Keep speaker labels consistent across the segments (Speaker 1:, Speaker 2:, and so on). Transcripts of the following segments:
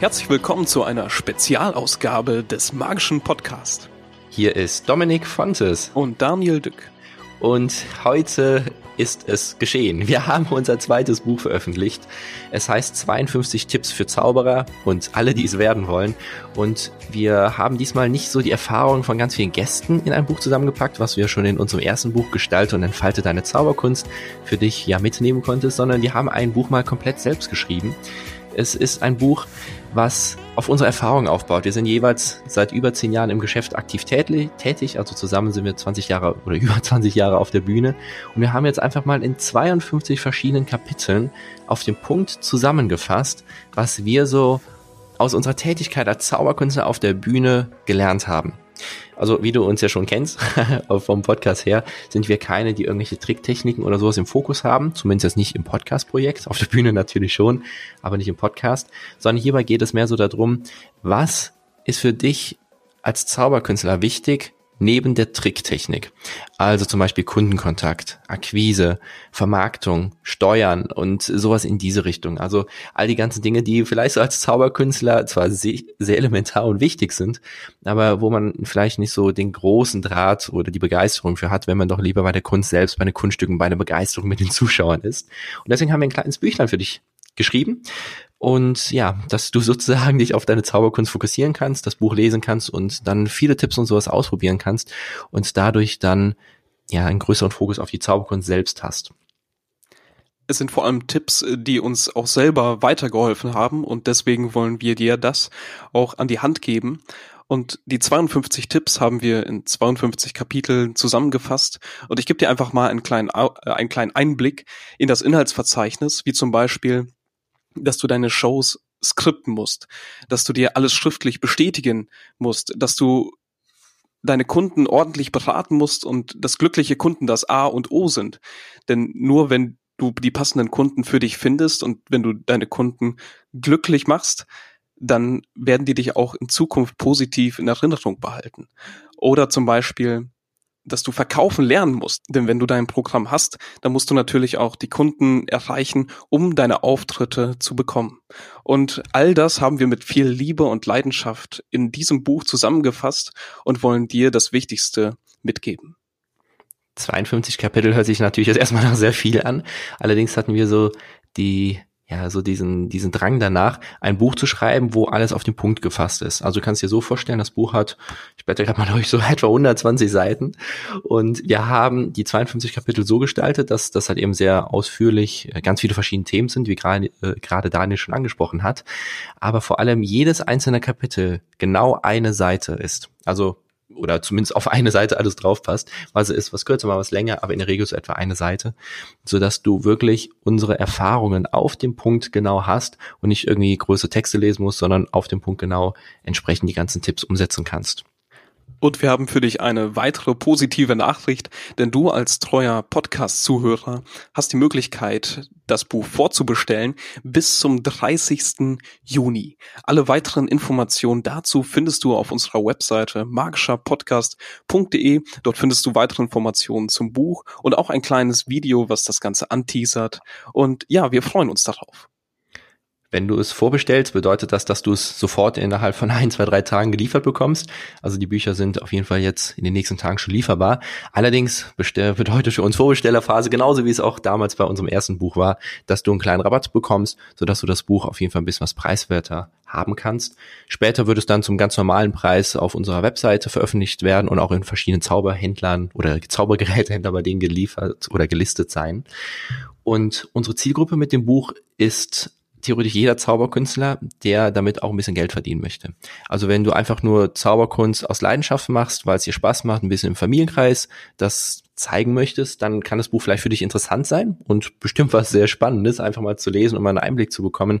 Speaker 1: Herzlich willkommen zu einer Spezialausgabe des Magischen Podcast.
Speaker 2: Hier ist Dominik Fontes.
Speaker 1: Und Daniel Dück.
Speaker 2: Und heute ist es geschehen. Wir haben unser zweites Buch veröffentlicht. Es heißt 52 Tipps für Zauberer und alle, die es werden wollen. Und wir haben diesmal nicht so die Erfahrung von ganz vielen Gästen in ein Buch zusammengepackt, was ja schon in unserem ersten Buch Gestalte und Entfalte deine Zauberkunst für dich ja mitnehmen konntest, sondern wir haben ein Buch mal komplett selbst geschrieben. Es ist ein Buch, was auf unsere Erfahrung aufbaut. Wir sind jeweils seit über zehn Jahren im Geschäft aktiv tätig, also zusammen sind wir 20 Jahre oder über 20 Jahre auf der Bühne und wir haben jetzt einfach mal in 52 verschiedenen Kapiteln auf den Punkt zusammengefasst, was wir so aus unserer Tätigkeit als Zauberkünstler auf der Bühne gelernt haben. Also wie du uns ja schon kennst vom Podcast her, sind wir keine, die irgendwelche Tricktechniken oder sowas im Fokus haben. Zumindest jetzt nicht im Podcast-Projekt. Auf der Bühne natürlich schon, aber nicht im Podcast. Sondern hierbei geht es mehr so darum, was ist für dich als Zauberkünstler wichtig, neben der Tricktechnik. Also zum Beispiel Kundenkontakt, Akquise, Vermarktung, Steuern und sowas in diese Richtung. Also all die ganzen Dinge, die vielleicht so als Zauberkünstler zwar sehr, elementar und wichtig sind, aber wo man vielleicht nicht so den großen Draht oder die Begeisterung für hat, wenn man doch lieber bei der Kunst selbst, bei den Kunststücken, bei der Begeisterung mit den Zuschauern ist. Und deswegen haben wir ein kleines Büchlein für dich geschrieben. Und ja, dass du sozusagen dich auf deine Zauberkunst fokussieren kannst, das Buch lesen kannst und dann viele Tipps und sowas ausprobieren kannst und dadurch dann ja einen größeren Fokus auf die Zauberkunst selbst hast.
Speaker 1: Es sind vor allem Tipps, die uns auch selber weitergeholfen haben und deswegen wollen wir dir das auch an die Hand geben. Und die 52 Tipps haben wir in 52 Kapiteln zusammengefasst. Und ich gebe dir einfach mal einen kleinen, äh, einen kleinen Einblick in das Inhaltsverzeichnis, wie zum Beispiel dass du deine Shows skripten musst, dass du dir alles schriftlich bestätigen musst, dass du deine Kunden ordentlich beraten musst und dass glückliche Kunden das A und O sind. Denn nur wenn du die passenden Kunden für dich findest und wenn du deine Kunden glücklich machst, dann werden die dich auch in Zukunft positiv in Erinnerung behalten. Oder zum Beispiel, dass du verkaufen lernen musst. Denn wenn du dein Programm hast, dann musst du natürlich auch die Kunden erreichen, um deine Auftritte zu bekommen. Und all das haben wir mit viel Liebe und Leidenschaft in diesem Buch zusammengefasst und wollen dir das Wichtigste mitgeben.
Speaker 2: 52 Kapitel hört sich natürlich jetzt erstmal nach sehr viel an. Allerdings hatten wir so die ja, so diesen, diesen Drang danach, ein Buch zu schreiben, wo alles auf den Punkt gefasst ist. Also du kannst dir so vorstellen, das Buch hat, ich blätter gerade mal durch, so etwa 120 Seiten. Und wir haben die 52 Kapitel so gestaltet, dass das halt eben sehr ausführlich äh, ganz viele verschiedene Themen sind, wie gerade, äh, gerade Daniel schon angesprochen hat. Aber vor allem jedes einzelne Kapitel genau eine Seite ist. Also oder zumindest auf eine Seite alles drauf passt. Was ist was kürzer, mal was länger, aber in der Regel so etwa eine Seite, so dass du wirklich unsere Erfahrungen auf dem Punkt genau hast und nicht irgendwie große Texte lesen musst, sondern auf dem Punkt genau entsprechend die ganzen Tipps umsetzen kannst.
Speaker 1: Und wir haben für dich eine weitere positive Nachricht, denn du als treuer Podcast-Zuhörer hast die Möglichkeit, das Buch vorzubestellen bis zum 30. Juni. Alle weiteren Informationen dazu findest du auf unserer Webseite magischerpodcast.de. Dort findest du weitere Informationen zum Buch und auch ein kleines Video, was das Ganze anteasert. Und ja, wir freuen uns darauf.
Speaker 2: Wenn du es vorbestellst, bedeutet das, dass du es sofort innerhalb von ein, zwei, drei Tagen geliefert bekommst. Also die Bücher sind auf jeden Fall jetzt in den nächsten Tagen schon lieferbar. Allerdings bedeutet für uns Vorbestellerphase genauso wie es auch damals bei unserem ersten Buch war, dass du einen kleinen Rabatt bekommst, sodass du das Buch auf jeden Fall ein bisschen was preiswerter haben kannst. Später wird es dann zum ganz normalen Preis auf unserer Webseite veröffentlicht werden und auch in verschiedenen Zauberhändlern oder Zaubergerätehändlern bei denen geliefert oder gelistet sein. Und unsere Zielgruppe mit dem Buch ist theoretisch jeder Zauberkünstler, der damit auch ein bisschen Geld verdienen möchte. Also wenn du einfach nur Zauberkunst aus Leidenschaft machst, weil es dir Spaß macht, ein bisschen im Familienkreis das zeigen möchtest, dann kann das Buch vielleicht für dich interessant sein und bestimmt was sehr Spannendes, einfach mal zu lesen und mal einen Einblick zu bekommen,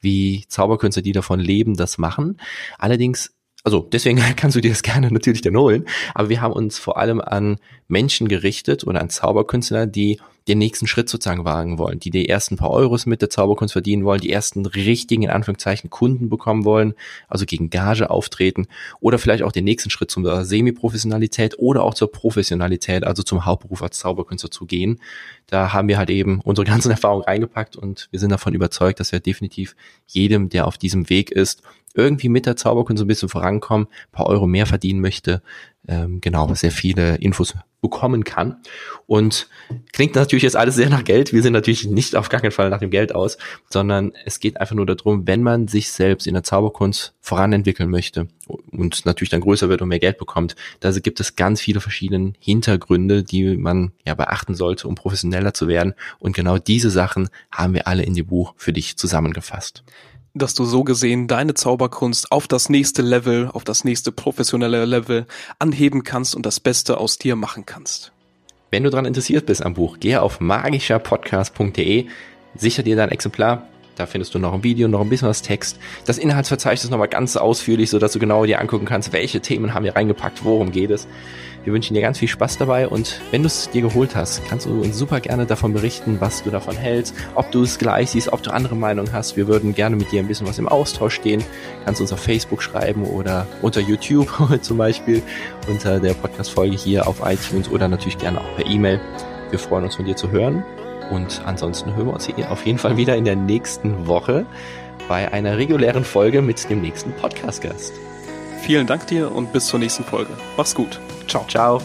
Speaker 2: wie Zauberkünstler, die davon leben, das machen. Allerdings also deswegen kannst du dir das gerne natürlich dann holen. Aber wir haben uns vor allem an Menschen gerichtet oder an Zauberkünstler, die den nächsten Schritt sozusagen wagen wollen, die die ersten paar Euros mit der Zauberkunst verdienen wollen, die ersten richtigen, in Anführungszeichen, Kunden bekommen wollen, also gegen Gage auftreten oder vielleicht auch den nächsten Schritt zur Semi-Professionalität oder auch zur Professionalität, also zum Hauptberuf als Zauberkünstler zu gehen. Da haben wir halt eben unsere ganzen Erfahrungen reingepackt und wir sind davon überzeugt, dass wir definitiv jedem, der auf diesem Weg ist, irgendwie mit der Zauberkunst so ein bisschen vorankommen, paar Euro mehr verdienen möchte, ähm, genau, sehr viele Infos bekommen kann. Und klingt natürlich jetzt alles sehr nach Geld. Wir sind natürlich nicht auf gar keinen Fall nach dem Geld aus, sondern es geht einfach nur darum, wenn man sich selbst in der Zauberkunst voranentwickeln möchte und natürlich dann größer wird und mehr Geld bekommt, da gibt es ganz viele verschiedene Hintergründe, die man ja beachten sollte, um professioneller zu werden. Und genau diese Sachen haben wir alle in dem Buch für dich zusammengefasst
Speaker 1: dass du so gesehen deine Zauberkunst auf das nächste Level, auf das nächste professionelle Level anheben kannst und das Beste aus dir machen kannst.
Speaker 2: Wenn du daran interessiert bist am Buch, gehe auf magischerpodcast.de, sicher dir dein Exemplar. Da findest du noch ein Video, noch ein bisschen was Text. Das Inhaltsverzeichnis nochmal ganz ausführlich, sodass du genau dir angucken kannst, welche Themen haben wir reingepackt, worum geht es. Wir wünschen dir ganz viel Spaß dabei und wenn du es dir geholt hast, kannst du uns super gerne davon berichten, was du davon hältst, ob du es gleich siehst, ob du andere Meinungen hast. Wir würden gerne mit dir ein bisschen was im Austausch stehen. Kannst uns auf Facebook schreiben oder unter YouTube zum Beispiel, unter der Podcast-Folge hier auf iTunes oder natürlich gerne auch per E-Mail. Wir freuen uns von dir zu hören und ansonsten hören wir uns hier auf jeden Fall wieder in der nächsten Woche bei einer regulären Folge mit dem nächsten Podcast-Gast.
Speaker 1: Vielen Dank dir und bis zur nächsten Folge. Mach's gut.
Speaker 2: Ciao. Ciao.